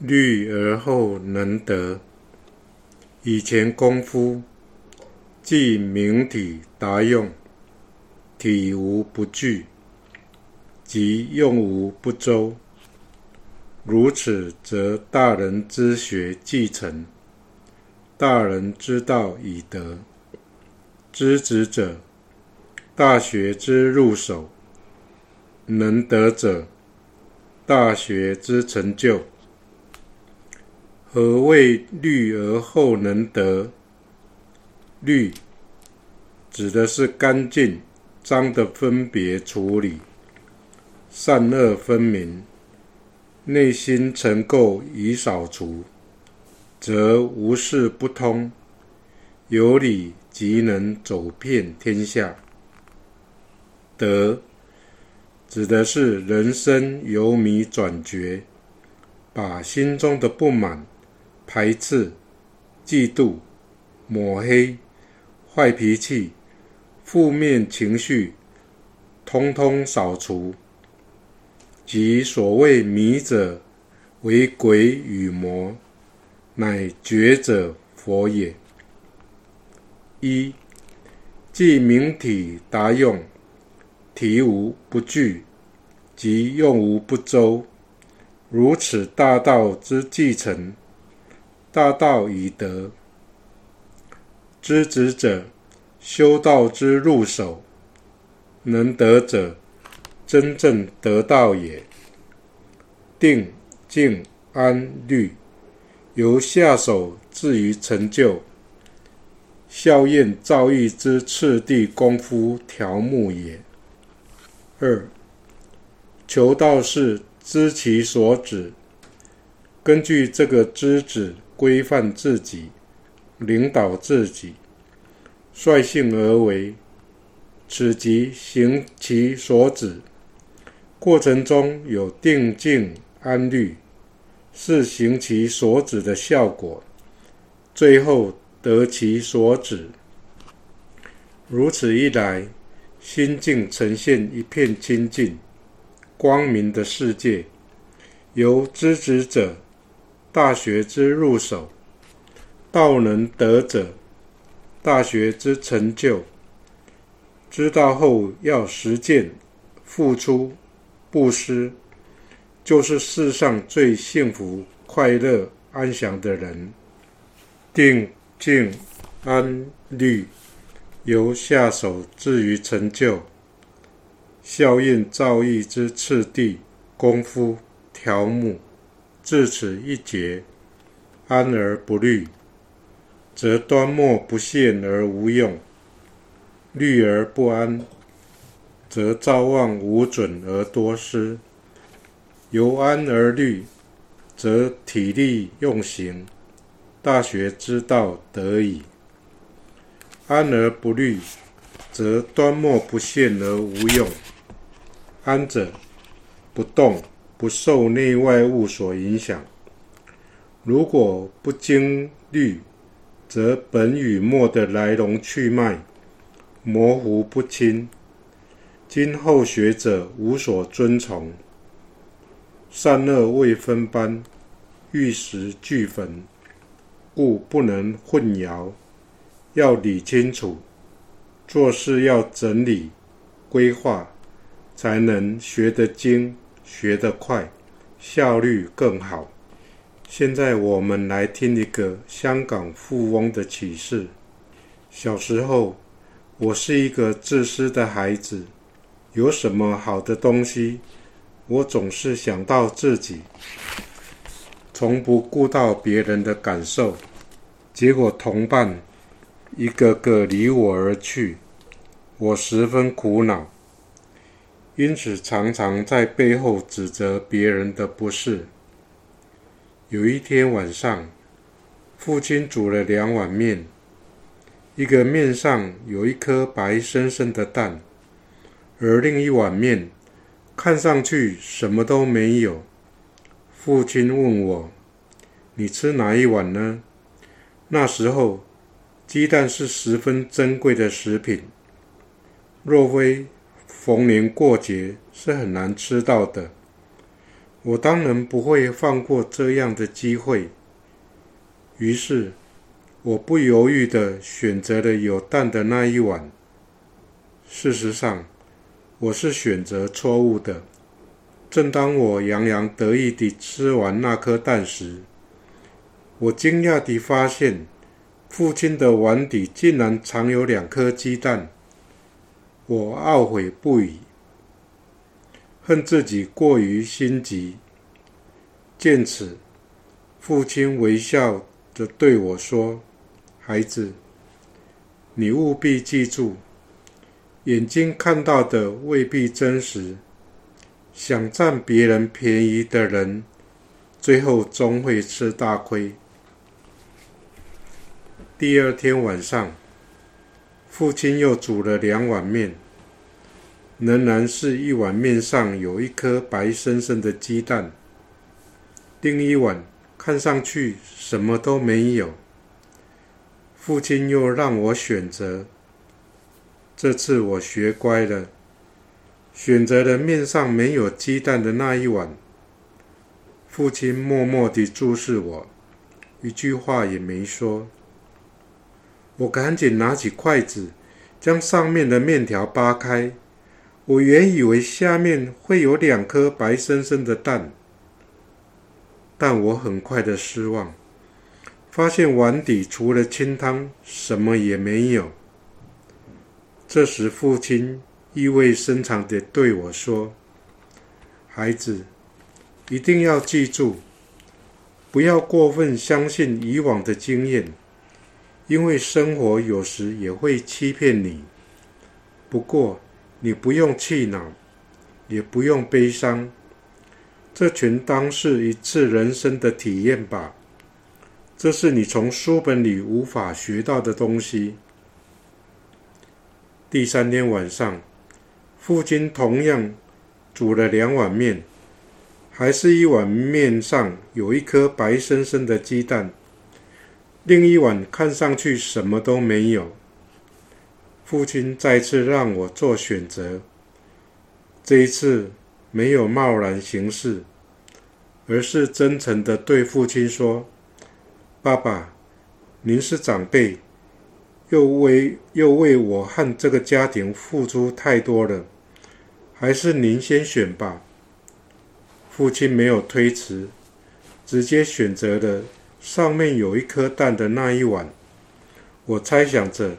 虑而后能得。以前功夫，即明体达用，体无不具，即用无不周。如此，则大人之学继承，大人之道已得。知止者，大学之入手；能得者，大学之成就。何谓虑而后能得？虑指的是干净、脏的分别处理，善恶分明。内心尘垢已扫除，则无事不通，有理即能走遍天下。德指的是人生由迷转觉，把心中的不满、排斥、嫉妒、抹黑、坏脾气、负面情绪，通通扫除。即所谓迷者为鬼与魔，乃觉者佛也。一即明体达用，体无不具，即用无不周。如此大道之继承，大道以德。知止者，修道之入手，能得者。真正得道也，定、静、安、虑，由下手至于成就，效验造诣之次第功夫条目也。二、求道是知其所指，根据这个知止规范自己，领导自己，率性而为，此即行其所指。过程中有定静安虑，是行其所指的效果，最后得其所指。如此一来，心境呈现一片清净、光明的世界。由知止者，大学之入手；道能得者，大学之成就。知道后要实践，付出。布施就是世上最幸福、快乐、安详的人。定、静、安、虑，由下手至于成就，效应造诣之次第功夫条目，至此一节，安而不虑，则端莫不现而无用；虑而不安。则造望无准而多失，由安而虑，则体力用行，大学之道得矣。安而不虑，则端莫不现而无用。安者，不动，不受内外物所影响。如果不经虑，则本与末的来龙去脉模糊不清。今后学者无所遵从，善恶未分班，玉石俱焚，故不能混淆。要理清楚，做事要整理规划，才能学得精、学得快，效率更好。现在我们来听一个香港富翁的启示：小时候，我是一个自私的孩子。有什么好的东西，我总是想到自己，从不顾到别人的感受。结果同伴一个个离我而去，我十分苦恼，因此常常在背后指责别人的不是。有一天晚上，父亲煮了两碗面，一个面上有一颗白生生的蛋。而另一碗面看上去什么都没有。父亲问我：“你吃哪一碗呢？”那时候，鸡蛋是十分珍贵的食品，若非逢年过节是很难吃到的。我当然不会放过这样的机会。于是，我不犹豫地选择了有蛋的那一碗。事实上，我是选择错误的。正当我洋洋得意地吃完那颗蛋时，我惊讶地发现，父亲的碗底竟然藏有两颗鸡蛋。我懊悔不已，恨自己过于心急。见此，父亲微笑着对我说：“孩子，你务必记住，眼睛看到的未必真实。想占别人便宜的人，最后终会吃大亏。”第二天晚上。父亲又煮了两碗面，仍然是一碗面上有一颗白生生的鸡蛋，另一碗看上去什么都没有。父亲又让我选择，这次我学乖了，选择了面上没有鸡蛋的那一碗。父亲默默地注视我，一句话也没说。我赶紧拿起筷子，将上面的面条扒开。我原以为下面会有两颗白生生的蛋，但我很快的失望，发现碗底除了清汤，什么也没有。这时，父亲意味深长地对我说：“孩子，一定要记住，不要过分相信以往的经验。”因为生活有时也会欺骗你，不过你不用气恼，也不用悲伤，这全当是一次人生的体验吧。这是你从书本里无法学到的东西。第三天晚上，父亲同样煮了两碗面，还是一碗面上有一颗白生生的鸡蛋。另一碗看上去什么都没有。父亲再次让我做选择，这一次没有贸然行事，而是真诚的对父亲说：“爸爸，您是长辈，又为又为我和这个家庭付出太多了，还是您先选吧。”父亲没有推辞，直接选择了。上面有一颗蛋的那一碗，我猜想着，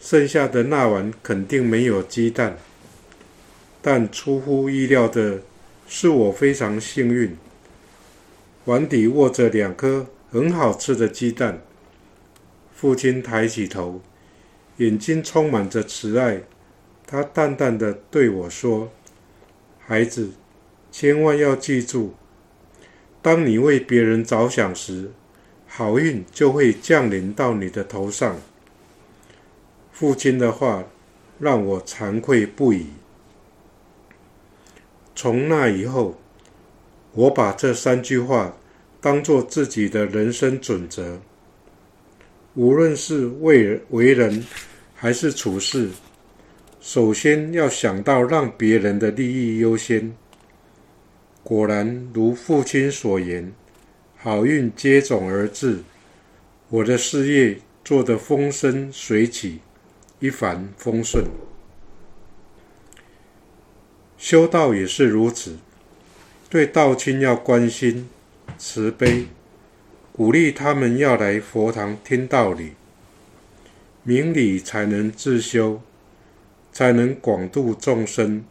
剩下的那碗肯定没有鸡蛋。但出乎意料的是，我非常幸运，碗底握着两颗很好吃的鸡蛋。父亲抬起头，眼睛充满着慈爱，他淡淡的对我说：“孩子，千万要记住。”当你为别人着想时，好运就会降临到你的头上。父亲的话让我惭愧不已。从那以后，我把这三句话当做自己的人生准则。无论是为为人还是处事，首先要想到让别人的利益优先。果然如父亲所言，好运接踵而至，我的事业做得风生水起，一帆风顺。修道也是如此，对道亲要关心、慈悲，鼓励他们要来佛堂听道理，明理才能自修，才能广度众生，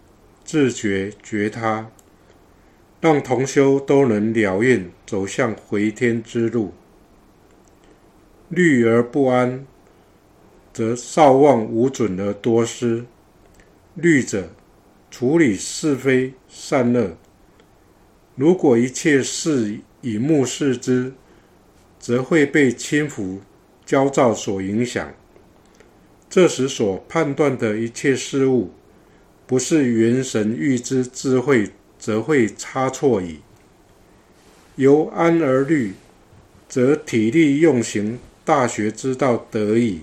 自觉觉他。让同修都能了愿，走向回天之路。虑而不安，则少忘无准而多失。虑者，处理是非善恶。如果一切事以目视之，则会被轻浮、焦躁所影响。这时所判断的一切事物，不是元神预知智慧。则会差错矣。由安而虑，则体力用行大学之道得矣。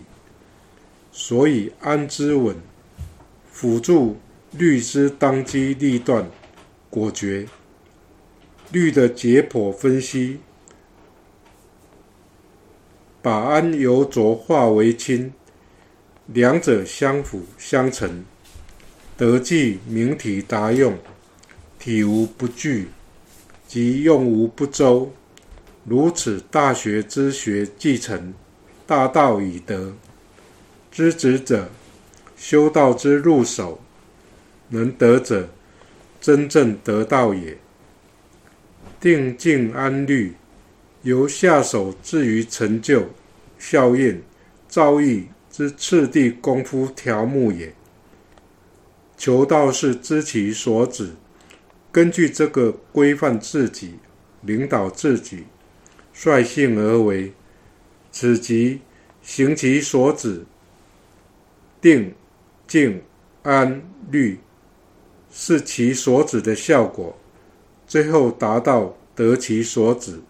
所以安之稳，辅助虑之当机立断，果决。律的解剖分析，把安由浊化为清，两者相辅相成，得即明体达用，体无不具，即用无不周。如此大学之学继承，大道已得。知止者，修道之入手，能得者，真正得道也。定静安虑，由下手至于成就、效验、造诣之次第功夫条目也。求道是知其所指，根据这个规范自己，领导自己，率性而为，此即行其所指。定、静、安、虑，是其所指的效果，最后达到得其所指。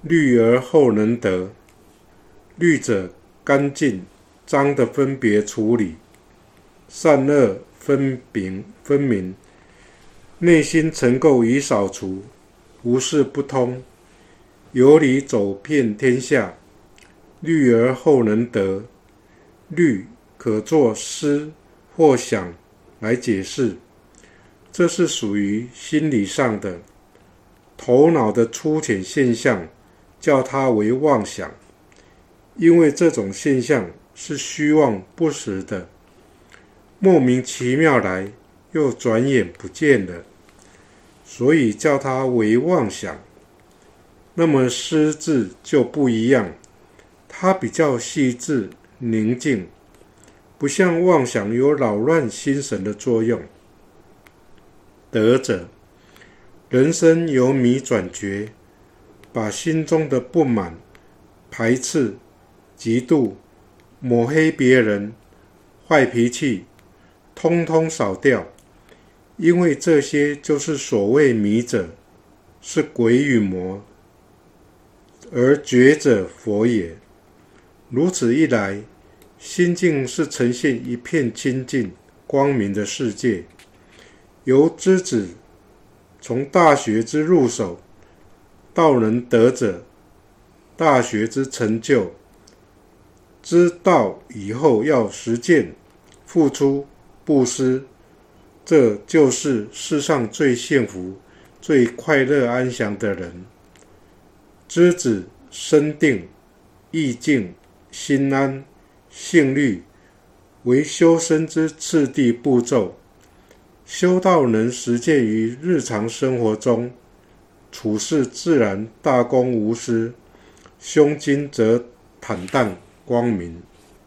虑而后能得，虑者干净、脏的分别处理，善恶分明分明，内心尘垢已扫除，无事不通，有理走遍天下。虑而后能得。虑可作思或想来解释，这是属于心理上的头脑的粗浅现象，叫它为妄想。因为这种现象是虚妄不实的，莫名其妙来，又转眼不见了，所以叫它为妄想。那么思字就不一样，它比较细致。宁静，不像妄想有扰乱心神的作用。德者，人生由迷转觉，把心中的不满、排斥、嫉妒、抹黑别人、坏脾气，通通扫掉。因为这些就是所谓迷者，是鬼与魔，而觉者佛也。如此一来，心境是呈现一片清净光明的世界。由知止从大学之入手，道能得者，大学之成就，知道以后要实践、付出、布施，这就是世上最幸福、最快乐、安详的人。知止身定、意静。心安、性虑为修身之次第步骤。修道能实践于日常生活中，处事自然大公无私，胸襟则坦荡光明。